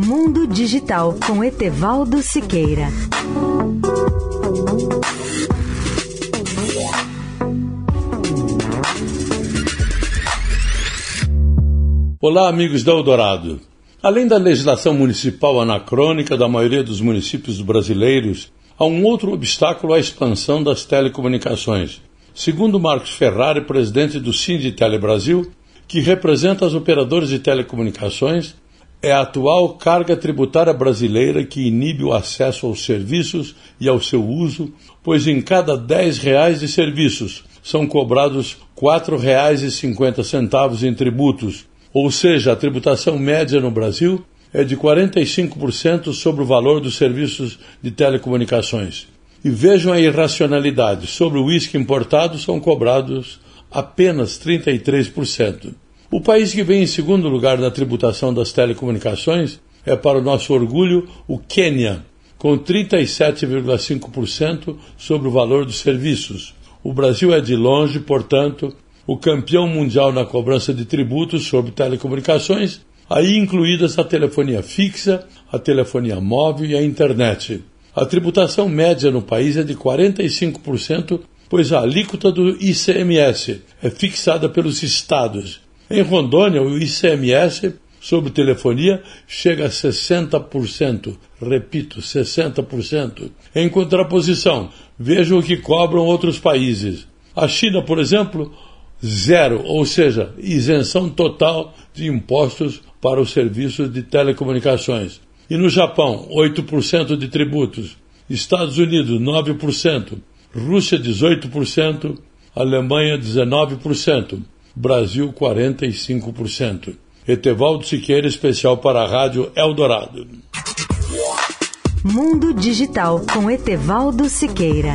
Mundo Digital com Etevaldo Siqueira. Olá, amigos da Eldorado. Além da legislação municipal anacrônica da maioria dos municípios brasileiros, há um outro obstáculo à expansão das telecomunicações. Segundo Marcos Ferrari, presidente do Sinditele Brasil, que representa as operadoras de telecomunicações, é a atual carga tributária brasileira que inibe o acesso aos serviços e ao seu uso, pois em cada 10 reais de serviços são cobrados R$ 4,50 em tributos, ou seja, a tributação média no Brasil é de 45% sobre o valor dos serviços de telecomunicações. E vejam a irracionalidade: sobre o uísque importado são cobrados apenas 33%. O país que vem em segundo lugar na tributação das telecomunicações é, para o nosso orgulho, o Quênia, com 37,5% sobre o valor dos serviços. O Brasil é de longe, portanto, o campeão mundial na cobrança de tributos sobre telecomunicações, aí incluídas a telefonia fixa, a telefonia móvel e a internet. A tributação média no país é de 45%, pois a alíquota do ICMS é fixada pelos estados em Rondônia, o ICMS sobre telefonia chega a 60%. Repito, 60%. Em contraposição, vejam o que cobram outros países. A China, por exemplo, zero, ou seja, isenção total de impostos para os serviços de telecomunicações. E no Japão, 8% de tributos. Estados Unidos, 9%. Rússia, 18%. Alemanha, 19%. Brasil 45%. Etevaldo Siqueira, especial para a Rádio Eldorado. Mundo Digital com Etevaldo Siqueira.